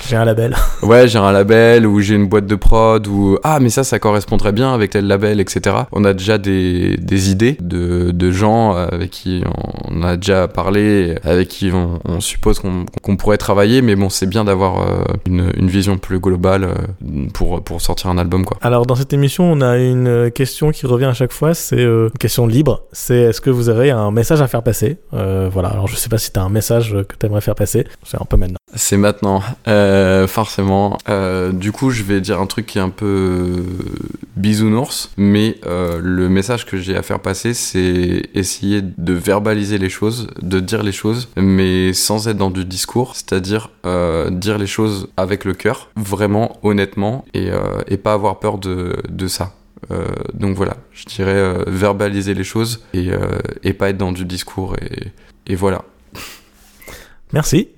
J'ai un label. ouais j'ai un label ou j'ai une boîte de prod ou ah mais ça ça correspondrait bien avec tel label etc on a déjà des, des idées de, de gens avec qui on a déjà parlé avec qui on, on suppose qu'on pourrait travailler mais bon c'est bien d'avoir une, une vision plus globale euh, pour, pour sortir un album quoi Alors dans cette émission, on a une euh, question qui revient à chaque fois, c'est euh, une question libre. C'est est-ce que vous aurez un message à faire passer? Euh, Voilà. Alors je sais pas si t'as un message que t'aimerais faire passer. C'est un peu maintenant. C'est maintenant, euh, forcément. Euh, du coup, je vais dire un truc qui est un peu bisounours, mais euh, le message que j'ai à faire passer, c'est essayer de verbaliser les choses, de dire les choses, mais sans être dans du discours, c'est-à-dire euh, dire les choses avec le cœur, vraiment, honnêtement, et, euh, et pas avoir peur de, de ça. Euh, donc voilà, je dirais verbaliser les choses et, et pas être dans du discours, et, et voilà. Merci.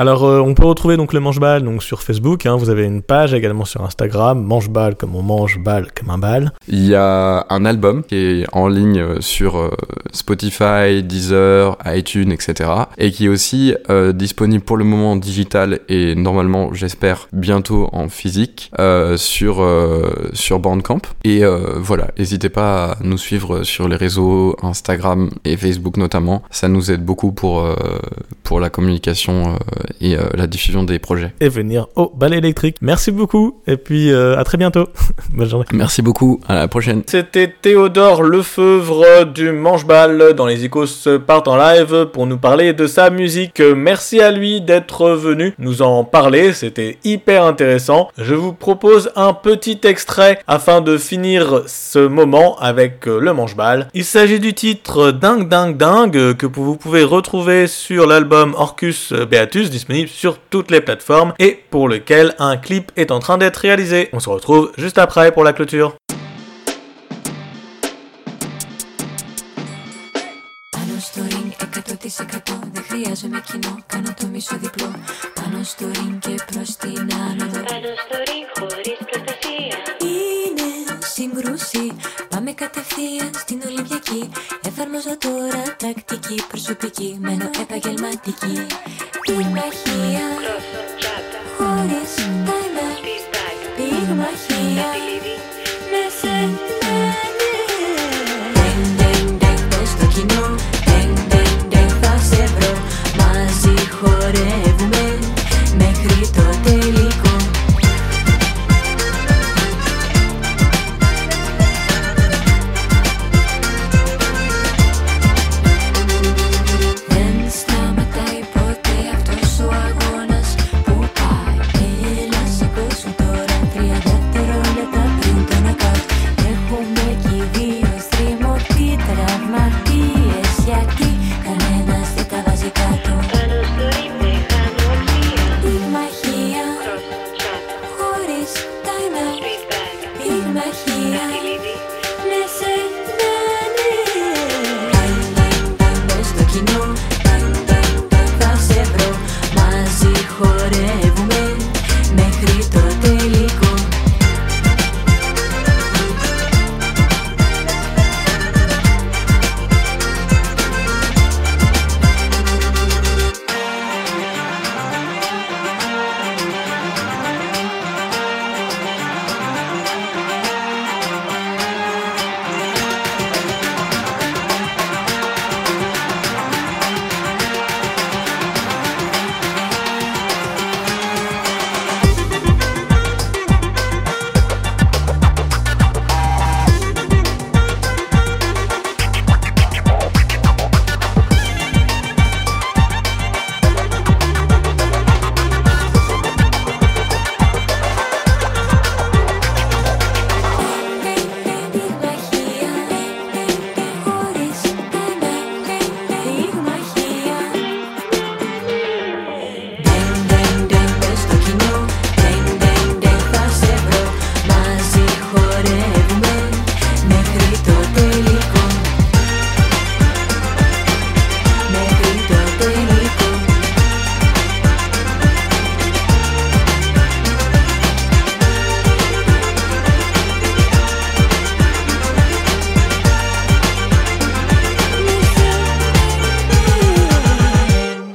Alors, euh, on peut retrouver donc le manche-balle donc sur Facebook. hein. vous avez une page également sur Instagram, manche-balle comme on mange balle comme un bal. Il y a un album qui est en ligne euh, sur euh, Spotify, Deezer, iTunes, etc. Et qui est aussi euh, disponible pour le moment en digital et normalement, j'espère, bientôt en physique sur, sur Bandcamp. Et voilà, n'hésitez pas à nous suivre sur les réseaux Instagram et Facebook notamment. Ça nous aide beaucoup pour, pour la communication et euh, la diffusion des projets. Et venir au bal électrique. Merci beaucoup. Et puis euh, à très bientôt. Bonne journée. Merci beaucoup, à la prochaine. C'était Théodore Lefeuvre du Manche-Balle dans les Icos partent en live pour nous parler de sa musique. Merci à lui d'être venu nous en parler, c'était hyper intéressant. Je vous propose un petit extrait afin de finir ce moment avec euh, le Manche-Balle. Il s'agit du titre Dingue Dingue Dingue que vous pouvez retrouver sur l'album Orcus Beatus disponible sur toutes les plateformes et pour lequel un clip est en train d'être réalisé. On se retrouve juste après pour la clôture. Πάνω στο ring 100% δεν χρειάζομαι κοινό Κάνω το μισό διπλό Πάνω στο ring και προς την άνοδο Πάνω στο ring χωρίς προστασία Είναι σύγκρουση Πάμε κατευθείαν στην Ολυμπιακή Εφαρμόζω τώρα τακτική προσωπική Μένω επαγγελματική Here.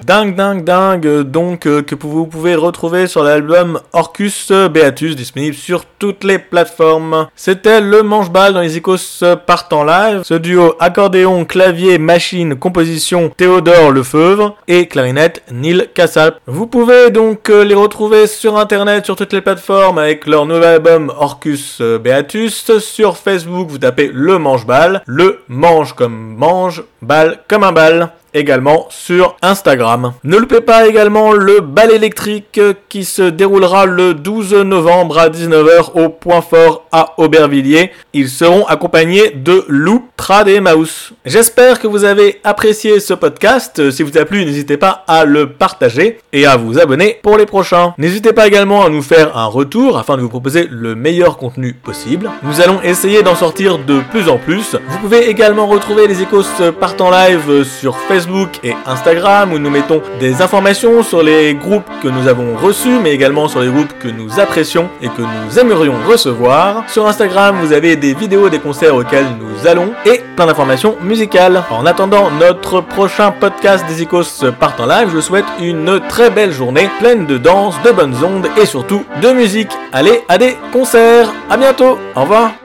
Dingue, dingue, dingue, donc euh, que vous pouvez retrouver sur l'album Orcus Beatus, disponible sur toutes les plateformes. C'était le manche-balle dans les icos partant live. Ce duo accordéon, clavier, machine, composition Théodore Lefeuvre et clarinette Neil Cassalp. Vous pouvez donc euh, les retrouver sur internet, sur toutes les plateformes avec leur nouvel album Orcus Beatus. Sur Facebook, vous tapez le manche-balle, le mange comme mange, balle comme un bal également sur Instagram. Ne loupez pas également le bal électrique qui se déroulera le 12 novembre à 19h au Point Fort à Aubervilliers. Ils seront accompagnés de Lou Trad et Mouse. J'espère que vous avez apprécié ce podcast. Si vous a plu, n'hésitez pas à le partager et à vous abonner pour les prochains. N'hésitez pas également à nous faire un retour afin de vous proposer le meilleur contenu possible. Nous allons essayer d'en sortir de plus en plus. Vous pouvez également retrouver les échos partant live sur Facebook et Instagram où nous mettons des informations sur les groupes que nous avons reçus, mais également sur les groupes que nous apprécions et que nous aimerions recevoir. Sur Instagram, vous avez des vidéos des concerts auxquels nous allons et plein d'informations musicales. En attendant notre prochain podcast des Icos part en live, je vous souhaite une très belle journée pleine de danse, de bonnes ondes et surtout de musique. Allez à des concerts. À bientôt. Au revoir.